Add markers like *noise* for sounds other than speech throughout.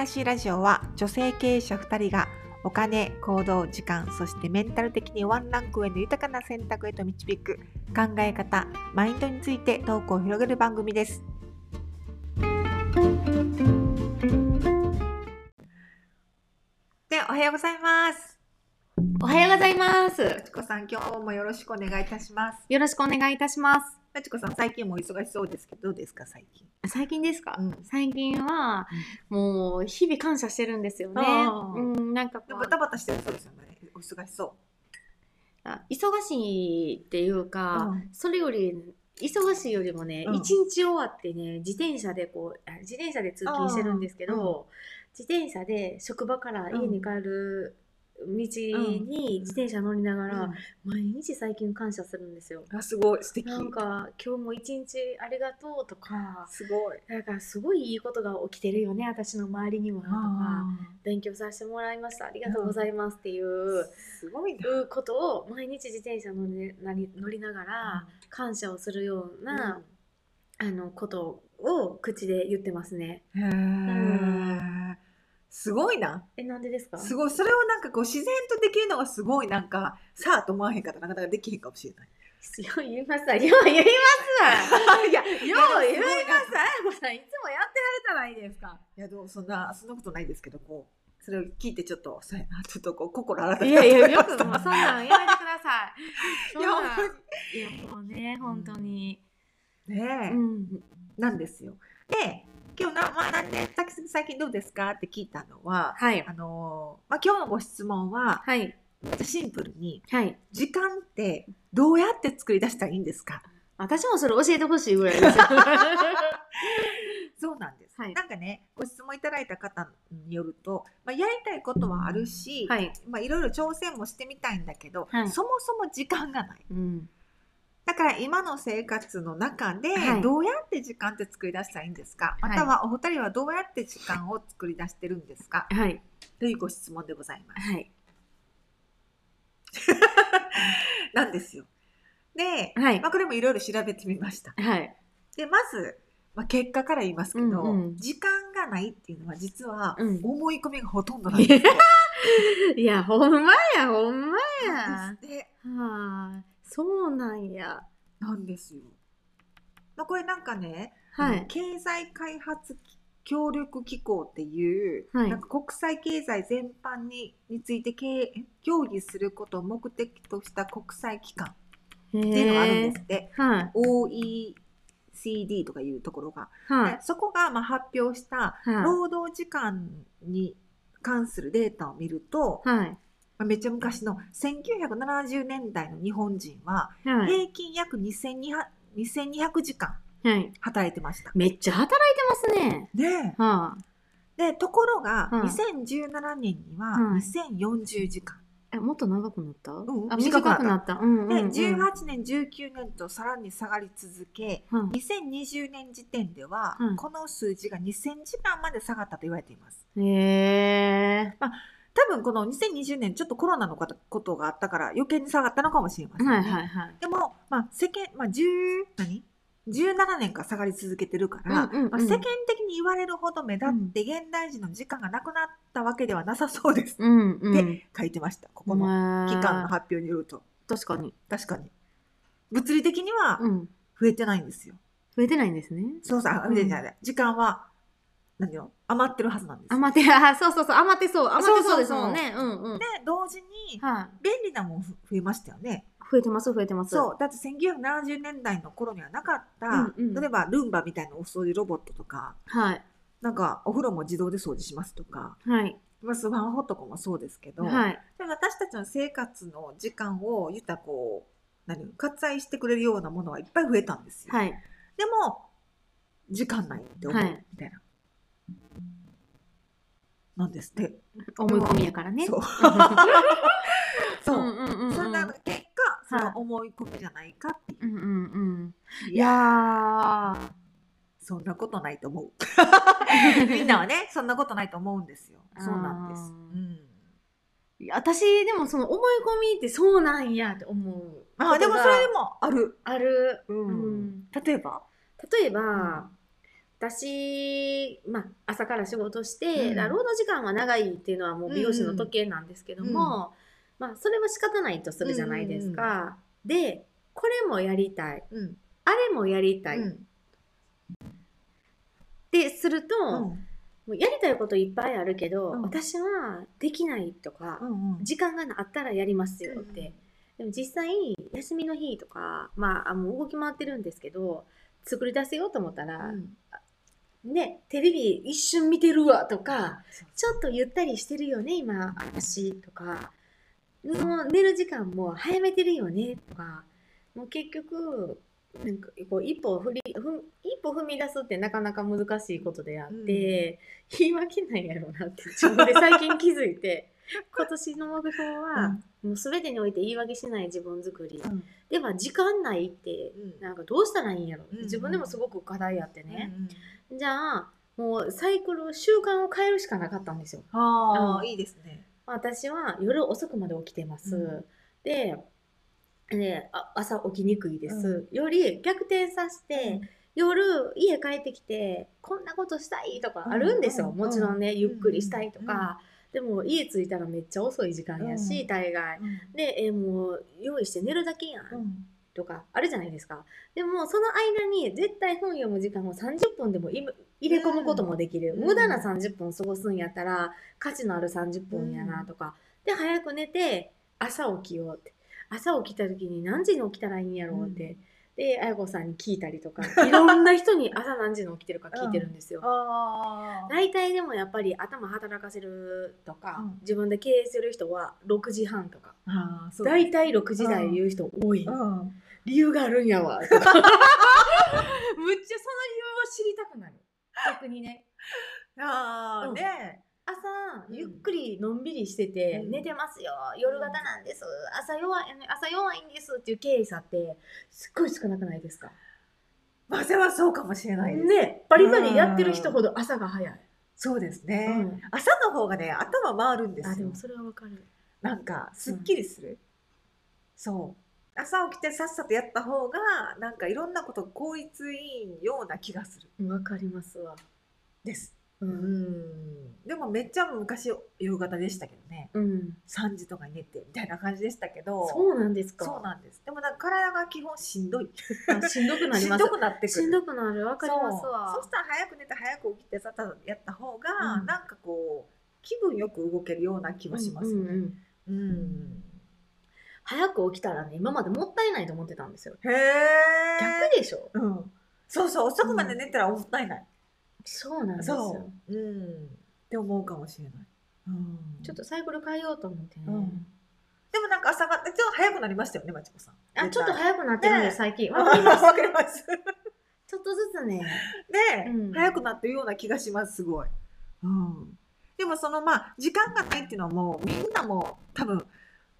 らしいラジオは女性経営者2人がお金、行動、時間、そしてメンタル的にワンランク上の豊かな選択へと導く考え方、マインドについてトークを広げる番組です。で、おはようございます。おはようございます。まちこさん、今日もよろしくお願いいたします。よろしくお願いいたします。まちこさん、最近もお忙しそうですけど、どうですか、最近？最近ですか、うん。最近は、もう日々感謝してるんですよね。うん、なんかバタバタしてるそうですよね。お忙しそあ忙しいっていうか、うん。それより、忙しいよりもね、うん。一、日終わってね、自転車でこう、あ自転車で通勤してるんですけど、自転車で職場から家に帰る道に自転車乗りながう。ら、毎日最近感謝するんですよ。あ、すごい、素敵。なんか、今日も一日ありがとうとか、すごい。だからすごいいいことが起きてるよね私の周りにもとかあ勉強させてもらいましたありがとうございますっていう、すごいな。いうことを毎日自転車乗りなり乗りながら感謝をするような、あのことを口で言ってますねへえ。すごいな。えなんでですか？すごい。それをなんかこう自然とできるのがすごいなんか、さあと思わへんかったらなかなかできへんかもしれない。よう言いますわ。よう言いますわ。*laughs* いや、よう言いいますやあやこさんいつもやってられたらいいですか？いや、どうそんな、そんなことないですけど、こう、それを聞いてちょっと、そうやな、ちょっとこう、心改めいやいやてよくもうそんなんやめてください。いやなん。本いやもうね本当に、ねえ、うん。なんですよ。で、今日な、まあ、なんで、最近どうですか？って聞いたのは、はいあのーまあ、今日のご質問は、はいシンプルに、はい時間ってどうやって作り出したらいいんですか？私もそれ教えてほしいぐらいですよ。*laughs* そうなんです。はいなんかね、ご質問いただいた方によると、まあ、やりたいことはあるし、はい。まあ、いろいろ挑戦もしてみたいんだけど、はいそもそも時間がない。うん。だから今の生活の中ではいどうやって時間って作り出したらいいんですか、はいまたはお二人はどうやって時間を作り出してるんですか？はい。というご質問でございます。はい。*laughs* なんですよ。で、はいまあ、これもいろいろ調べてみました。はい。で、まず、まあ、結果から言いますけど、うんうん時間がないっていうのは実はうん思い込みがほとんどなんですよ。*laughs* いや、ほんまや、ほんまや。ではあ、そうなんや。なんですよ。まあ、これなんかね、はい。経済開発協力機構っていう、はいなんか国際経済全般にについて経協議することを目的とした国際機関っっていうのがあるんですって、はい。OECD とかいうところが、はいで。そこがまあ発表したはい。労働時間に関するデータを見ると、はい。まあめっちゃ昔の1970年代の日本人ははい。平均約2200 2200時間はい。働いてました。めっちゃ働いてますね。ねえはでところが、はい2017年にははい2040時間、い。え、もっと長くなった？んあ、短くなったでうん。18年19年とさらに下がり続けはい2020年時点では、はいこの数字が2000時間まで下がったと言われていますへえ。多分この2020年ちょっとコロナのことがあったから余計に下がったのかもしれませんね、はいはいはい。でも、まあ、世間、まあ、10何？17年間下がり続けてるから、うんうんうんまあ、世間的に言われるほど目立って現代人の時間がなくなったわけではなさそうです、うんうん。で書いてましたここのまあ機関の発表によると確かに。確かに物理的にはうん。増えてないんですよ、増えてないんですね。そうさ、うん増えてない時間は何よ余ってるはずなんです余って、あ、そうそうそう、余ってそう、余ってそうですそうそうそうもんね。うんうん。で同時にはい。便利なもん増えましたよね増えてます、増えてます。そうだって1970年代の頃にはなかった、うんうん例えばルンバみたいなお掃除ロボットとかはい。なんかお風呂も自動で掃除しますとか、はい。まあ、スマホとかもそうですけど、はい。で私たちの生活の時間を言ったらこう何割愛してくれるようなものはいっぱい増えたんですよ。はい。でも時間ないって思うはいみたいな。なんですって。思い込みやからね。そう。*laughs* そう。んうんうんうん。そんな結果、そはいの思い込みじゃないかっていう。うんうんうん。いいや。そんなことないと思う。*laughs* みんなはね、そんなことないと思うんですよ。そうなんです。うん。私、でもその思い込みってそうなんやって思う。あ、でもそれでもある。ある。ううん。例えば？例えば、私、まあ、朝から仕事して、うん。労働時間は長いっていうのはもう美容師の時計なんですけども、まあ、それは仕方ないとするじゃないですか。で、これもやりたい。うん。あれもやりたい。うん。ってすると、うん。もうやりたいこといっぱいあるけど、うん。私はできないとか、うんうん。時間があったらやりますよって。うんでも実際、休みの日とか、まあ、あもう動き回ってるんですけど、作り出せようと思ったら、ね、テレビ一瞬見てるわとか、ちょっとゆったりしてるよね、今、私とか、もう寝る時間も早めてるよねとか、もう結局、なんかこう一歩振りふ一歩踏み出すってなかなか難しいことであって、言い訳ないやろうなって自分で最近気づいて *laughs* 今年の目標は、もう全てにおいて言い訳しない自分作り、うん。では時間ないってうん。なんかどうしたらいいんやろ、うん自分でもすごく課題あってね、うんじゃあもうサイクル習慣を変えるしかなかったんですよ。うん。ああいいですね。私は夜遅くまで起きてます、うん。でであ朝起きにくいです、より逆転させて、夜家帰ってきてこんなことしたいとかあるんですよ、うんもちろんね、うんゆっくりしたいとか、でも家着いたらめっちゃ遅い時間やし、うん。大概。でえもう用意して寝るだけやん、うん。とかあるじゃないですか。でもその間に絶対本読む時間を30分でもい入れ込むこともできる、うん。無駄な30分過ごすんやったら価値のある30分やなとか、で早く寝て朝起きようって。朝起きた時に何時に起きたらいいんやろうって、で綾子さんに聞いたりとか。*laughs* いろんな人に朝何時に起きてるか聞いてるんですよ。*laughs* ああ。大体でもやっぱり頭働かせるとか、うん。自分で経営する人は6時半とか。う大体6時台言う人多い、うん。理由があるんやわ。と *laughs* かむっちゃその理由を知りたくなる。逆にね。うん。ああね。朝うんゆっくりのんびりしてて、うん寝てますよ夜型なんです朝弱い朝弱いんですっていう経営者ってすっごい少なくないですか？まあそれはそうかもしれないです。ねバリバリやってる人ほど朝が早い、そうですうね。ん朝の方がね頭回るんですよあでも。それはわかるなんかすっきりする。そう。朝起きてさっさとやった方がなんかいろんなこと効率いいような気がする。わかりますわです。ううんん。でもめっちゃ昔夕方でしたけどね。うん3時とかに寝てみたいな感じでしたけど。そうなんですかそうなんです。でもなんか体が基本しんどい。あしんどくなりしんますどくなってくる。しんどくなるわかりますわそうそしたら早く寝て早く起きてさっさとやった方が、うんなんかこう気分よく動けるような気はしますよね。うんうんうんうん早く起きたらね今までもったいないと思ってたんですよへえ。逆でしょうん。そうそう遅くまで寝たらもったいない。そうなんですよ。そう。うん。って思うかもしれない。うん。ちょっとサイクル変えようと思って。ね、うん。でもなんか朝がちょっと早くなりましたよね、まちこさん。あちょっとい。早くなってるんで最近。わわかります。*laughs* かります。ちょっとずつね。で、うん。早くなってるような気がしますすごい、うん、でもそのまあ時間がないっていうのはもうみんなも多分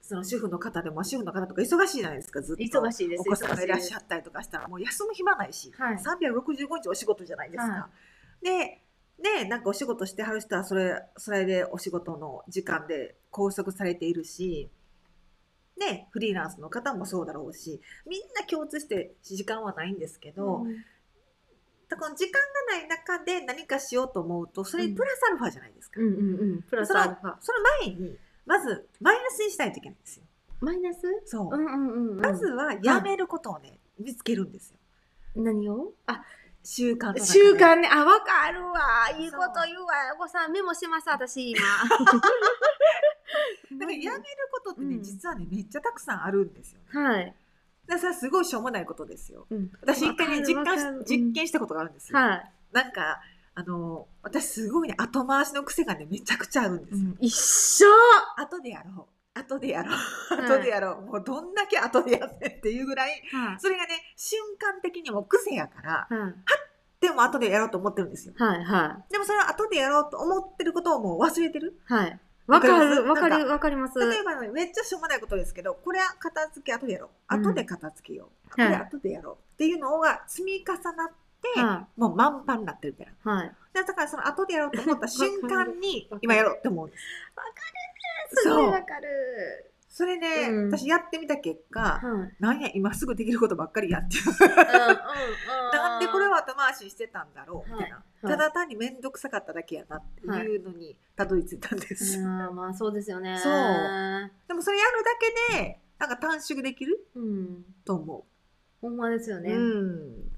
その主婦の方でも主婦の方とか忙しいじゃないですかずっと。忙しいですお子さんがいらっしゃゃったりとかしたらもう休む暇ないし、はい。365日お仕事じゃないですか、はでねなんかお仕事してはる人はそれそれでお仕事の時間で拘束されているしね、フリーランスの方もそうだろうしみんな共通して時間はないんですけど、だから時間がない中で何かしようと思うとそれにプラスアルファじゃないですか、うんうんうん。プラスアルファ。その前にまずマイナスにしないといけないんですよ。マイナス？そう、うんうんうん、うん、まずはやめることをね、見つけるんですよ。何を？あ習慣習慣ね。あわかるわ。いいこと言うわお子さんメモしてます私今。*laughs* だからやめることってね、うん。実はねめっちゃたくさんあるんですよ、ね、はい、だからすごいしょうもないことですよ。うん、私一回ね実感し実験したことがあるんですよ、はい、なんかあの私すごいね後回しの癖がねめちゃくちゃあるんですよ、うん。一緒。後でやろう後でやろう。い。*laughs* 後でやろう、もうどんだけ後でやってっていうぐらいはい。それがね瞬間的にも癖やからはい。でも後でやろうと思ってるんですよ。はいはでもそれは後でやろうと思ってることをもう忘れてるいはい。わかるわかるわかりますわかります。例えばねめっちゃしょうもないことですけどこれは片付け後でやろう。うん。後で片付けよう、はい。これ後でやろうっていうのが積み重なって、はもう満帆になってるみたいな。はい。でだからその後でやろうと思った瞬間にわかる。今やろうって思うんです。それそう。わかる。それね、うん。私やってみた結果、はい。なんや今すぐできることばっかりやって。るうんうん。*laughs* なんでこれを後回しにしてたんだろうみたいな、はい。ただ単に面倒くさかっただけやなっていうのにたどり着いたんです、あーまあそうですよね。そう。でもそれやるだけでなんか短縮できるうん。と思ほんまですよう、ね、うん